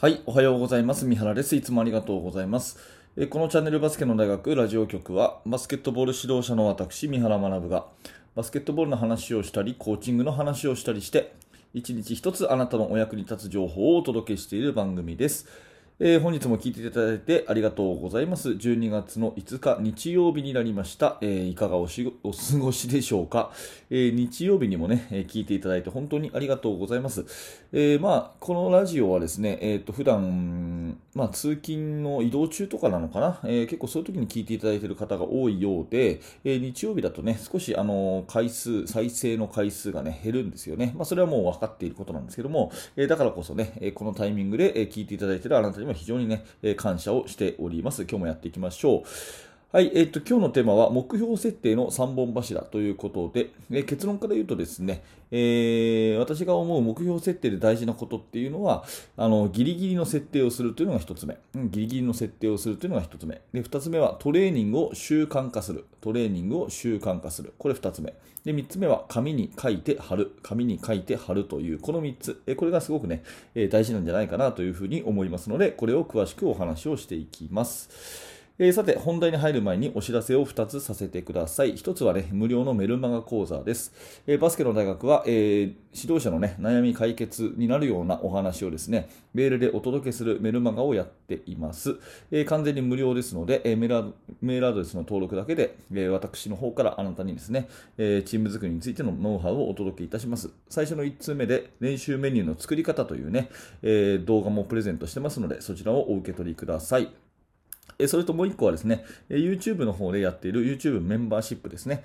はい、おはようございます。三原です。いつもありがとうございます。えこのチャンネルバスケの大学ラジオ局は、バスケットボール指導者の私、三原学が、バスケットボールの話をしたり、コーチングの話をしたりして、一日一つあなたのお役に立つ情報をお届けしている番組です。えー、本日も聞いていただいてありがとうございます。12月の5日日曜日になりました。えー、いかがおしお過ごしでしょうか、えー、日曜日にもね、え聞いていただいて本当にありがとうございます。えまあ、このラジオはですね、えっ、と、普段、まあ、通勤の移動中とかなのかな、え結構そういう時に聞いていただいている方が多いようで、え日曜日だとね、少しあの、回数、再生の回数がね、減るんですよね。まあ、それはもう分かっていることなんですけども、えだからこそね、このタイミングで聞いていただいているあなたにも非常にね、感謝をしております。今日もやっていきましょう。はい、えっと、今日のテーマは目標設定の3本柱ということで、え結論から言うとですね、えー、私が思う目標設定で大事なことっていうのは、あの、ギリギリの設定をするというのが1つ目。うん、ギリギリの設定をするというのが1つ目。で、2つ目はトレーニングを習慣化する。トレーニングを習慣化する。これ2つ目。で、3つ目は紙に書いて貼る。紙に書いて貼るという、この3つ。えこれがすごくね、え大事なんじゃないかなというふうに思いますので、これを詳しくお話をしていきます。えー、さて、本題に入る前にお知らせを2つさせてください。1つはね、無料のメルマガ講座です。えー、バスケの大学は、えー、指導者のね、悩み解決になるようなお話をですね、メールでお届けするメルマガをやっています。え完全に無料ですので、えメールメールアドレスの登録だけで、え私の方からあなたにですね、えチーム作りについてのノウハウをお届けいたします。最初の1通目で練習メニューの作り方というね、え動画もプレゼントしてますので、そちらをお受け取りください。それともう一個はですね、YouTube の方でやっている YouTube メンバーシップですね。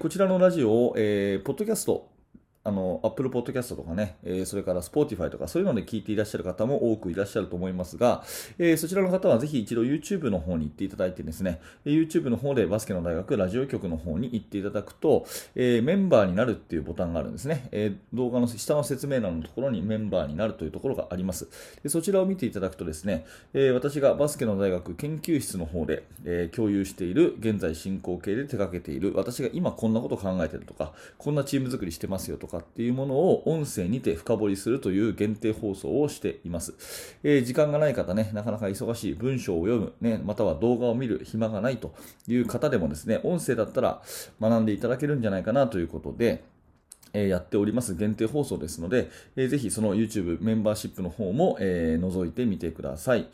こちらのラジオを、えー、ポッドキャストあの、Apple Podcast とかね、えー、それから Spotify とかそういうので聞いていらっしゃる方も多くいらっしゃると思いますが、えー、そちらの方はぜひ一度 YouTube の方に行っていただいてですね、YouTube の方でバスケの大学ラジオ局の方に行っていただくと、えー、メンバーになるっていうボタンがあるんですね。え動画の下の説明欄のところにメンバーになるというところがあります。でそちらを見ていただくとですね、え私がバスケの大学研究室の方で、え共有している現在進行形で手掛けている私が今こんなこと考えてるとか、こんなチーム作りしてますよとかかっていうものを音声にて深掘りするという限定放送をしています。えー、時間がない方ね、なかなか忙しい文章を読む、ね、または動画を見る暇がないという方でもですね、音声だったら学んでいただけるんじゃないかなということで、えやっております限定放送ですので、えー、ぜひその YouTube メンバーシップの方も、え、覗いてみてください。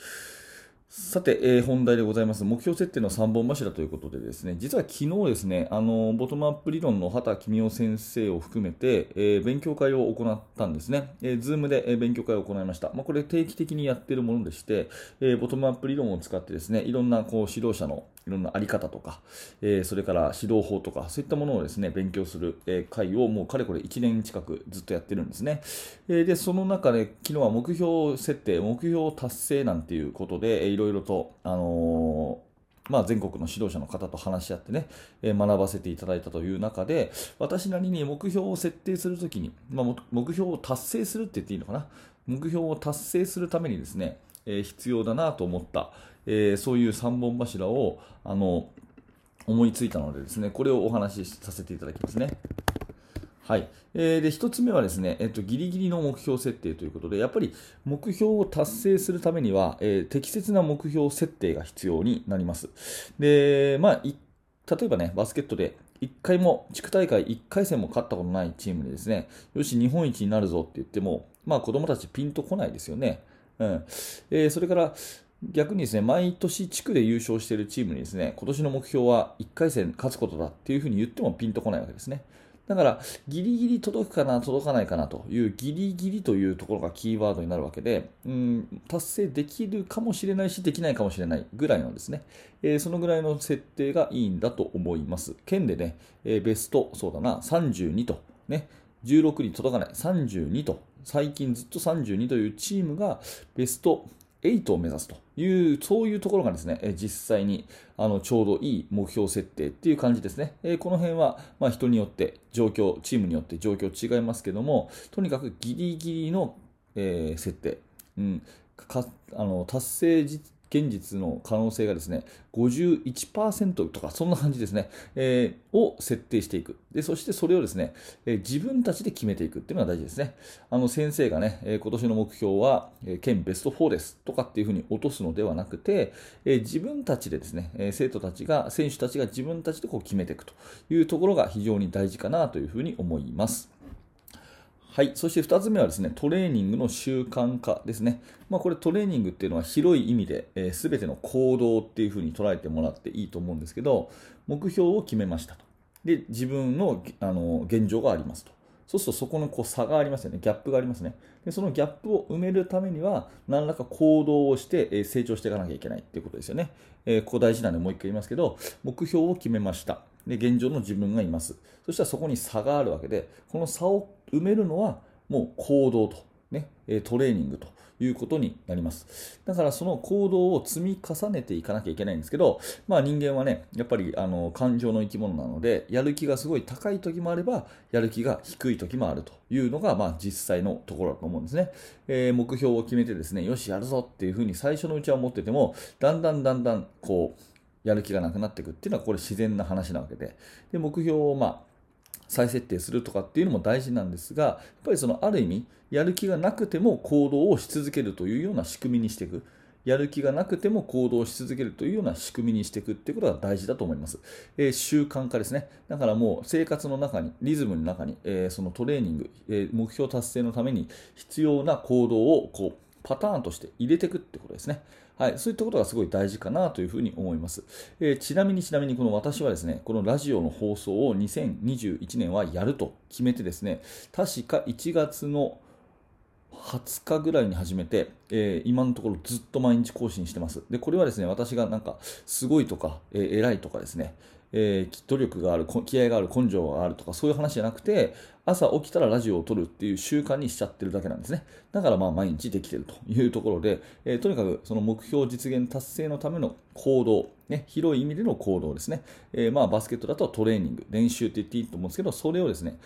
さて、えー、本題でございます。目標設定の3本柱ということでですね、実は昨日ですね、あの、ボトムアップ理論の畑公夫先生を含めて、えー、勉強会を行ったんですね。えー、ズームで、え勉強会を行いました。まあ、これ定期的にやってるものでして、えボトムアップ理論を使ってですね、いろんなこう指導者のいろんなあり方とか、えー、それから指導法とか、そういったものをですね、勉強する、えー、会をもうかれこれ1年近くずっとやってるんですね。えー、で、その中で昨日は目標設定、目標達成なんていうことで、えー、いろいろと、あのまあ、全国の指導者の方と話し合ってね、えー、学ばせていただいたという中で、私なりに目標を設定するときに、まあ、目標を達成するって言っていいのかな？目標を達成するためにですね、えー、必要だなと思った、えー、そういう3本柱をあの思いついたのでですね、これをお話しさせていただきますね。はい。えー、で、一つ目はですね、えっと、ギリギリの目標設定ということで、やっぱり目標を達成するためには、えー、適切な目標設定が必要になります。で、まあ、例えばね、バスケットで1回も、地区大会1回戦も勝ったことないチームでですね、よし、日本一になるぞって言っても、まあ子供たちピンとこないですよね。うんえー、それから逆にですね、毎年地区で優勝しているチームにですね、今年の目標は1回戦勝つことだっていうふうに言ってもピンとこないわけですね。だから、ギリギリ届くかな、届かないかなというギリギリというところがキーワードになるわけで、うん、達成できるかもしれないし、できないかもしれないぐらいのですね、えー、そのぐらいの設定がいいんだと思います。県でね、えー、ベスト、そうだな、32と、ね、16に届かない、32と最近ずっと32というチームがベスト8を目指すという、そういうところがですね、実際にあのちょうどいい目標設定っていう感じですね。この辺はま人によって状況、チームによって状況違いますけども、とにかくギリギリの、え設定、うん、かあの達成現実の可能性がですね、51%とか、そんな感じですね、えー、を設定していく。で、そしてそれをですね、えー、自分たちで決めていくっていうのが大事ですね。あの、先生がね、えー、今年の目標は、えー、県ベスト4ですとかっていうふうに落とすのではなくて、えー、自分たちでですね、えー、生徒たちが、選手たちが自分たちでこう決めていくというところが非常に大事かなというふうに思います。はい。そして2つ目はですね、トレーニングの習慣化ですね。まあ、これトレーニングっていうのは広い意味で、えー、全ての行動っていうふうに捉えてもらっていいと思うんですけど、目標を決めましたと。で、自分のあの現状がありますと。そうするとそこのこう差がありますよね。ギャップがありますね。でそのギャップを埋めるためには、何らか行動をして、え成長していかなきゃいけないっていうことですよね。えー、ここ大事なんでもう一回言いますけど、目標を決めました。で、現状の自分がいます。そしたらそこに差があるわけで、この差を埋めるのは、もう行動と、ね、トレーニングということになります。だからその行動を積み重ねていかなきゃいけないんですけど、まあ人間はね、やっぱりあの感情の生き物なので、やる気がすごい高い時もあれば、やる気が低い時もあるというのが、まあ実際のところだと思うんですね。えー、目標を決めてですね、よし、やるぞっていうふうに最初のうちは思ってても、だんだんだんだんこう、やる気がなくなっていくっていうのはこれ自然な話なわけで、で目標をまあ再設定するとかっていうのも大事なんですが、やっぱりそのある意味、やる気がなくても行動をし続けるというような仕組みにしていく。やる気がなくても行動し続けるというような仕組みにしていくっていうことが大事だと思います。えー、習慣化ですね。だからもう生活の中に、リズムの中に、えー、そのトレーニング、えー、目標達成のために必要な行動をこうパターンとして入れていくってことですね。はい、そういったことがすごい大事かなというふうに思います。えー、ちなみにちなみにこの私はですね、このラジオの放送を2021年はやると決めてですね、確か1月の20日ぐらいに始めて、えー、今のところずっと毎日更新してます。で、これはですね、私がなんかすごいとか、えー、偉いとかですね、えー、努力がある、気合がある、根性があるとかそういう話じゃなくて、朝起きたらラジオを撮るっていう習慣にしちゃってるだけなんですね。だからまあ毎日できてるというところで、えー、とにかくその目標実現達成のための行動、ね、広い意味での行動ですね。えー、まあバスケットだとトレーニング、練習って言っていいと思うんですけど、それをですね、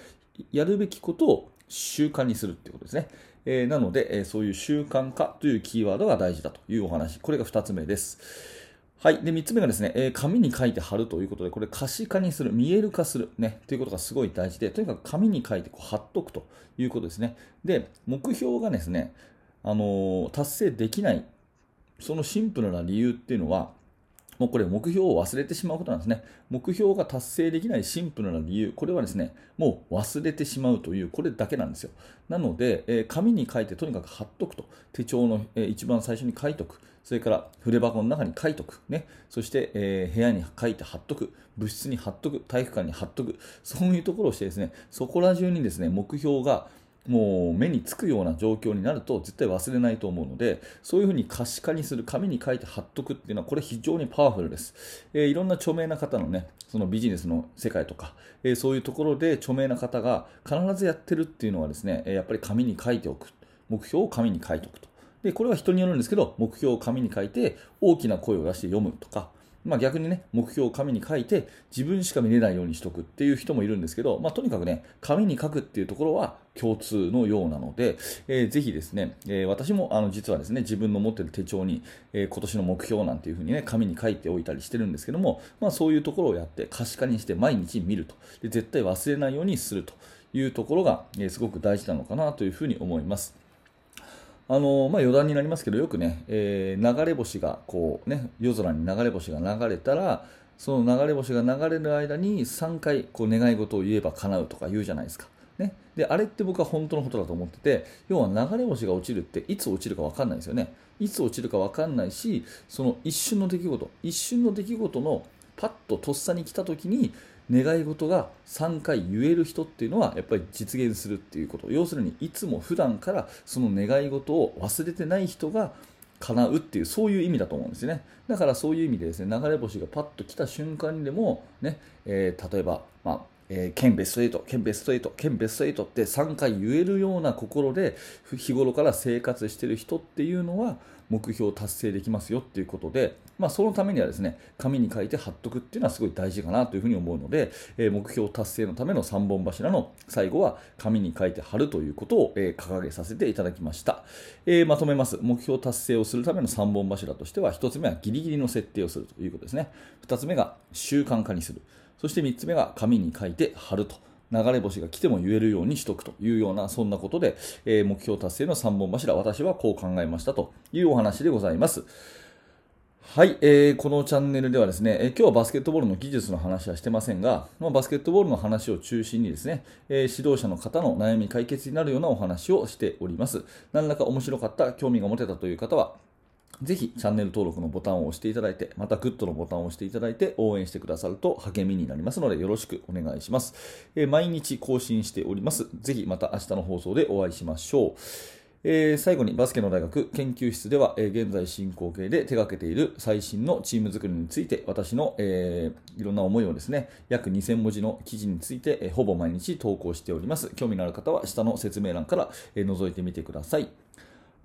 やるべきことを習慣にするっていうことですね。えー、なので、えそういう習慣化というキーワードが大事だというお話。これが2つ目です。はい。で、3つ目がですね、えー、紙に書いて貼るということで、これ可視化にする、見える化する、ね、ということがすごい大事で、とにかく紙に書いてこう貼っとくということですね。で、目標がですね、あのー、達成できない、そのシンプルな理由っていうのは、もうこれ目標を忘れてしまうことなんですね。目標が達成できないシンプルな理由、これはですね、もう忘れてしまうという、これだけなんですよ。なので、えー、紙に書いてとにかく貼っとくと。手帳の、えー、一番最初に書いとく。それから筆箱の中に書いとく。ね。そして、えー、部屋に書いて貼っとく。物質に貼っとく。体育館に貼っとく。そういうところをしてですね、そこら中にですね、目標がもう目につくような状況になると絶対忘れないと思うので、そういうふうに可視化にする、紙に書いて貼っとくっていうのは、これ非常にパワフルです。えー、いろんな著名な方のね、そのビジネスの世界とか、えー、そういうところで著名な方が必ずやってるっていうのはですね、やっぱり紙に書いておく。目標を紙に書いておくと。で、これは人によるんですけど、目標を紙に書いて大きな声を出して読むとか、まあ、逆にね、目標を紙に書いて自分しか見れないようにしとくっていう人もいるんですけど、まあ、とにかくね、紙に書くっていうところは共通のようなので、えー、ぜひですね、えー、私もあの実はですね、自分の持ってる手帳に、えー、今年の目標なんていうふうにね、紙に書いておいたりしてるんですけども、まあ、そういうところをやって可視化にして毎日見ると。で絶対忘れないようにするというところが、えすごく大事なのかなというふうに思います。あのまあ、余談になりますけど、よくね、えー、流れ星がこう、ね、夜空に流れ星が流れたら、その流れ星が流れる間に3回こう願い事を言えば叶うとか言うじゃないですか。ね、であれって僕は本当のことだと思ってて、要は流れ星が落ちるっていつ落ちるか分かんないですよね。いつ落ちるか分かんないし、その一瞬の出来事、一瞬の出来事のパッととっさに来た時に、願い事が3回言える人っていうのはやっぱり実現するっていうこと要するにいつも普段からその願い事を忘れてない人が叶うっていうそういう意味だと思うんですね。だからそういう意味でですね流れ星がパッと来た瞬間にでもね、えー、例えば、まあえー、県ベスト8、県ベスト8、県ベスト8って3回言えるような心で日頃から生活している人っていうのは目標を達成できますよっていうことで、まあ、そのためにはですね紙に書いて貼っとくっていうのはすごい大事かなというふうに思うので、えー、目標達成のための3本柱の最後は紙に書いて貼るということを、えー、掲げさせていただきました、えー、まとめます。目標達成をするための3本柱としては1つ目はギリギリの設定をするということですね。2つ目が習慣化にする。そして3つ目が紙に書いて貼ると。流れ星が来ても言えるようにしとくというような、そんなことで、えー、目標達成の3本柱、私はこう考えましたというお話でございます。はい、えー、このチャンネルではですね、えー、今日はバスケットボールの技術の話はしてませんが、まあ、バスケットボールの話を中心にですね、えー、指導者の方の悩み解決になるようなお話をしております。何らか面白かった、興味が持てたという方は、ぜひチャンネル登録のボタンを押していただいて、またグッドのボタンを押していただいて応援してくださると励みになりますのでよろしくお願いします。えー、毎日更新しております。ぜひまた明日の放送でお会いしましょう。えー、最後にバスケの大学研究室では、えー、現在進行形で手掛けている最新のチーム作りについて私の、えー、いろんな思いをですね約2000文字の記事について、えほぼ毎日投稿しております興味のある方は下の説明欄から、え覗いてみてください